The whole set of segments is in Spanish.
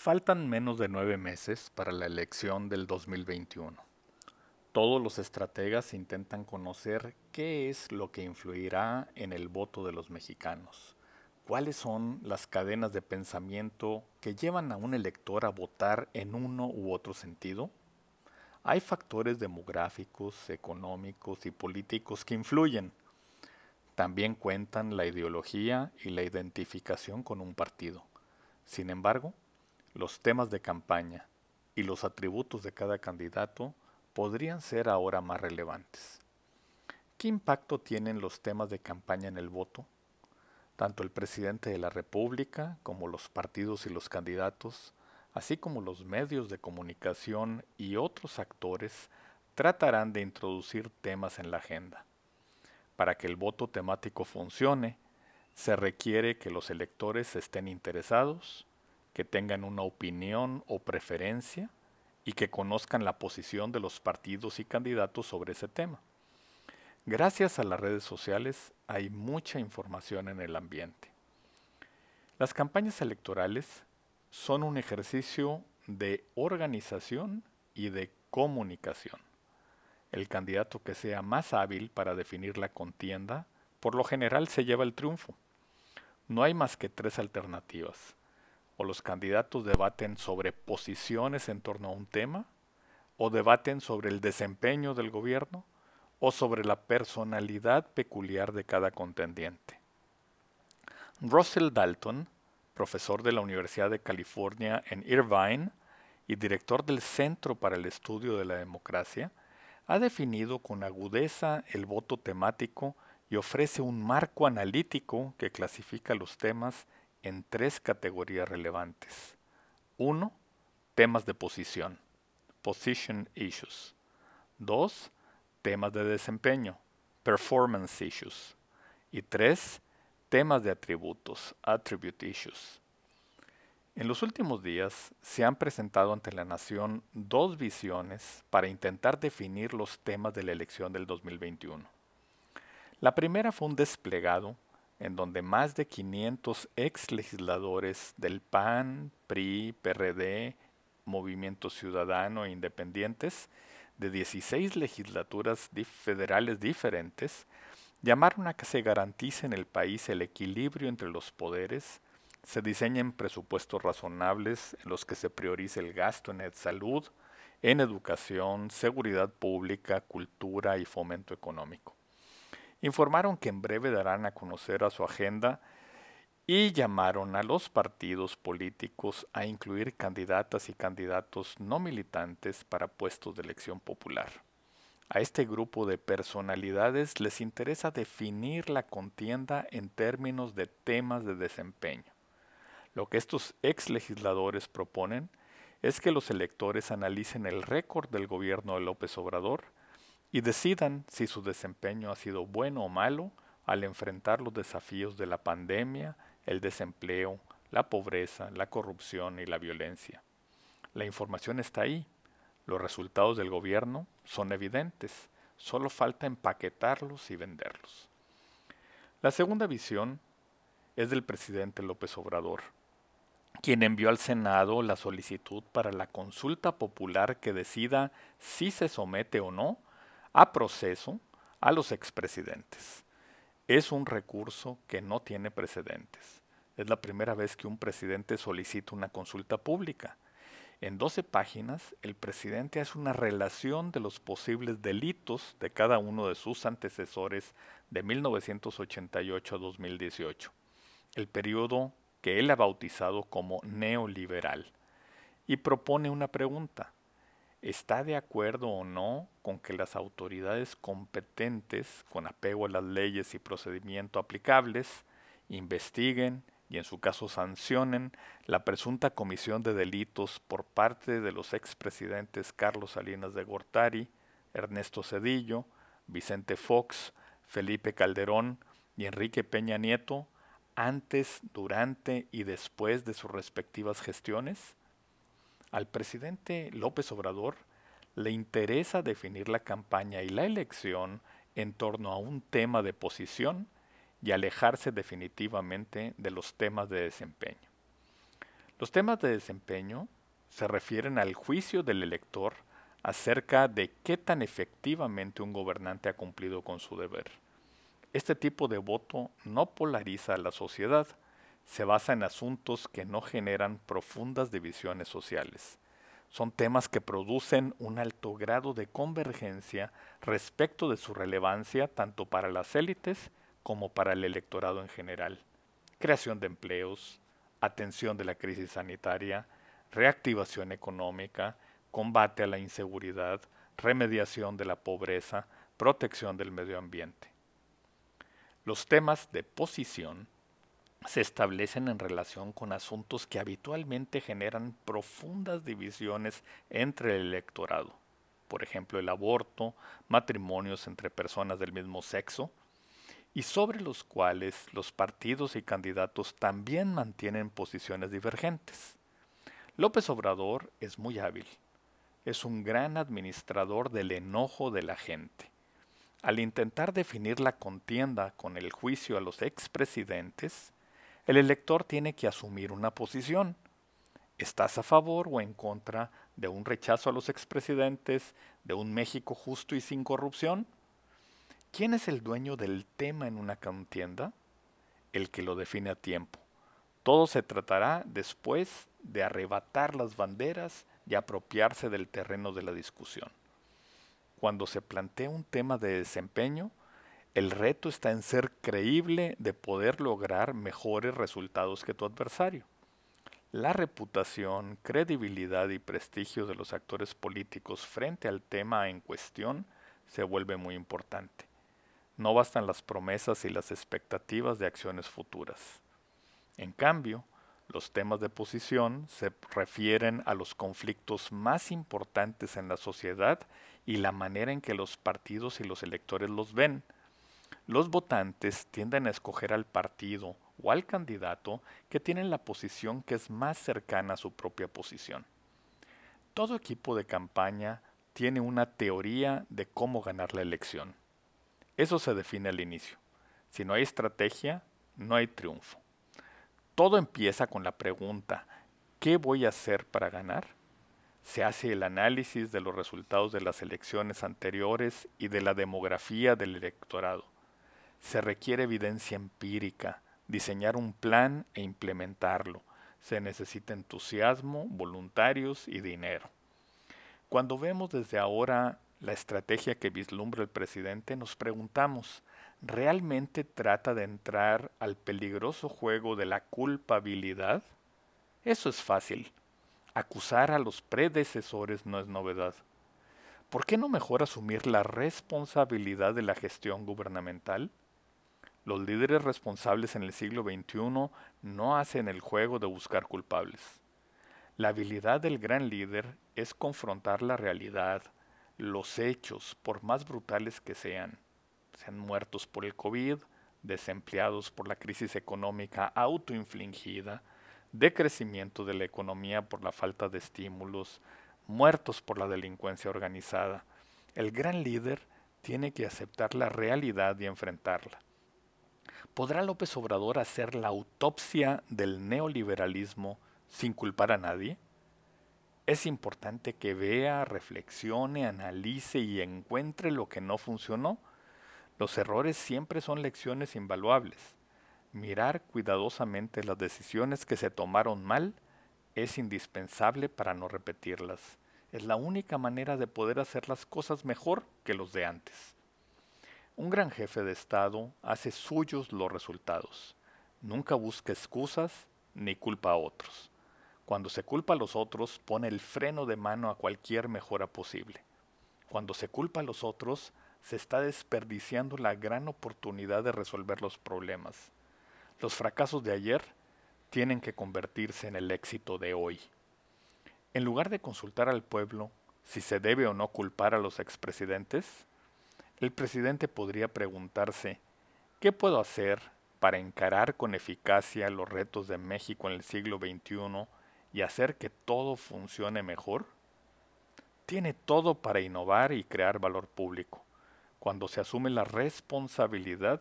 Faltan menos de nueve meses para la elección del 2021. Todos los estrategas intentan conocer qué es lo que influirá en el voto de los mexicanos, cuáles son las cadenas de pensamiento que llevan a un elector a votar en uno u otro sentido. Hay factores demográficos, económicos y políticos que influyen. También cuentan la ideología y la identificación con un partido. Sin embargo, los temas de campaña y los atributos de cada candidato podrían ser ahora más relevantes. ¿Qué impacto tienen los temas de campaña en el voto? Tanto el presidente de la República como los partidos y los candidatos, así como los medios de comunicación y otros actores, tratarán de introducir temas en la agenda. Para que el voto temático funcione, se requiere que los electores estén interesados, que tengan una opinión o preferencia y que conozcan la posición de los partidos y candidatos sobre ese tema. Gracias a las redes sociales hay mucha información en el ambiente. Las campañas electorales son un ejercicio de organización y de comunicación. El candidato que sea más hábil para definir la contienda, por lo general se lleva el triunfo. No hay más que tres alternativas o los candidatos debaten sobre posiciones en torno a un tema, o debaten sobre el desempeño del gobierno, o sobre la personalidad peculiar de cada contendiente. Russell Dalton, profesor de la Universidad de California en Irvine y director del Centro para el Estudio de la Democracia, ha definido con agudeza el voto temático y ofrece un marco analítico que clasifica los temas en tres categorías relevantes. Uno, temas de posición, position issues. Dos, temas de desempeño, performance issues. Y tres, temas de atributos, attribute issues. En los últimos días se han presentado ante la nación dos visiones para intentar definir los temas de la elección del 2021. La primera fue un desplegado en donde más de 500 ex legisladores del PAN, PRI, PRD, Movimiento Ciudadano e Independientes de 16 legislaturas federales diferentes llamaron a que se garantice en el país el equilibrio entre los poderes, se diseñen presupuestos razonables en los que se priorice el gasto en salud, en educación, seguridad pública, cultura y fomento económico informaron que en breve darán a conocer a su agenda y llamaron a los partidos políticos a incluir candidatas y candidatos no militantes para puestos de elección popular. A este grupo de personalidades les interesa definir la contienda en términos de temas de desempeño. Lo que estos ex legisladores proponen es que los electores analicen el récord del gobierno de López Obrador y decidan si su desempeño ha sido bueno o malo al enfrentar los desafíos de la pandemia, el desempleo, la pobreza, la corrupción y la violencia. La información está ahí. Los resultados del gobierno son evidentes. Solo falta empaquetarlos y venderlos. La segunda visión es del presidente López Obrador, quien envió al Senado la solicitud para la consulta popular que decida si se somete o no a proceso a los expresidentes. Es un recurso que no tiene precedentes. Es la primera vez que un presidente solicita una consulta pública. En 12 páginas, el presidente hace una relación de los posibles delitos de cada uno de sus antecesores de 1988 a 2018, el periodo que él ha bautizado como neoliberal, y propone una pregunta está de acuerdo o no con que las autoridades competentes, con apego a las leyes y procedimiento aplicables, investiguen y en su caso sancionen la presunta comisión de delitos por parte de los expresidentes Carlos Salinas de Gortari, Ernesto Cedillo, Vicente Fox, Felipe Calderón y Enrique Peña Nieto antes, durante y después de sus respectivas gestiones? Al presidente López Obrador le interesa definir la campaña y la elección en torno a un tema de posición y alejarse definitivamente de los temas de desempeño. Los temas de desempeño se refieren al juicio del elector acerca de qué tan efectivamente un gobernante ha cumplido con su deber. Este tipo de voto no polariza a la sociedad, se basa en asuntos que no generan profundas divisiones sociales. Son temas que producen un alto grado de convergencia respecto de su relevancia tanto para las élites como para el electorado en general. Creación de empleos, atención de la crisis sanitaria, reactivación económica, combate a la inseguridad, remediación de la pobreza, protección del medio ambiente. Los temas de posición se establecen en relación con asuntos que habitualmente generan profundas divisiones entre el electorado, por ejemplo el aborto, matrimonios entre personas del mismo sexo, y sobre los cuales los partidos y candidatos también mantienen posiciones divergentes. López Obrador es muy hábil, es un gran administrador del enojo de la gente. Al intentar definir la contienda con el juicio a los expresidentes, el elector tiene que asumir una posición. ¿Estás a favor o en contra de un rechazo a los expresidentes, de un México justo y sin corrupción? ¿Quién es el dueño del tema en una contienda? El que lo define a tiempo. Todo se tratará después de arrebatar las banderas y apropiarse del terreno de la discusión. Cuando se plantea un tema de desempeño, el reto está en ser creíble de poder lograr mejores resultados que tu adversario. La reputación, credibilidad y prestigio de los actores políticos frente al tema en cuestión se vuelve muy importante. No bastan las promesas y las expectativas de acciones futuras. En cambio, los temas de posición se refieren a los conflictos más importantes en la sociedad y la manera en que los partidos y los electores los ven, los votantes tienden a escoger al partido o al candidato que tiene la posición que es más cercana a su propia posición. Todo equipo de campaña tiene una teoría de cómo ganar la elección. Eso se define al inicio. Si no hay estrategia, no hay triunfo. Todo empieza con la pregunta, ¿qué voy a hacer para ganar? Se hace el análisis de los resultados de las elecciones anteriores y de la demografía del electorado se requiere evidencia empírica, diseñar un plan e implementarlo. Se necesita entusiasmo, voluntarios y dinero. Cuando vemos desde ahora la estrategia que vislumbra el presidente, nos preguntamos, ¿realmente trata de entrar al peligroso juego de la culpabilidad? Eso es fácil. Acusar a los predecesores no es novedad. ¿Por qué no mejor asumir la responsabilidad de la gestión gubernamental? Los líderes responsables en el siglo XXI no hacen el juego de buscar culpables. La habilidad del gran líder es confrontar la realidad, los hechos, por más brutales que sean, sean muertos por el COVID, desempleados por la crisis económica autoinfligida, decrecimiento de la economía por la falta de estímulos, muertos por la delincuencia organizada. El gran líder tiene que aceptar la realidad y enfrentarla. ¿Podrá López Obrador hacer la autopsia del neoliberalismo sin culpar a nadie? Es importante que vea, reflexione, analice y encuentre lo que no funcionó. Los errores siempre son lecciones invaluables. Mirar cuidadosamente las decisiones que se tomaron mal es indispensable para no repetirlas. Es la única manera de poder hacer las cosas mejor que los de antes. Un gran jefe de Estado hace suyos los resultados. Nunca busca excusas ni culpa a otros. Cuando se culpa a los otros, pone el freno de mano a cualquier mejora posible. Cuando se culpa a los otros, se está desperdiciando la gran oportunidad de resolver los problemas. Los fracasos de ayer tienen que convertirse en el éxito de hoy. En lugar de consultar al pueblo si se debe o no culpar a los expresidentes, el presidente podría preguntarse, ¿qué puedo hacer para encarar con eficacia los retos de México en el siglo XXI y hacer que todo funcione mejor? Tiene todo para innovar y crear valor público. Cuando se asume la responsabilidad,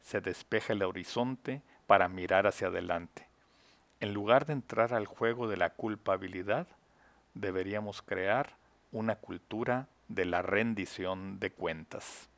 se despeja el horizonte para mirar hacia adelante. En lugar de entrar al juego de la culpabilidad, deberíamos crear una cultura de la rendición de cuentas.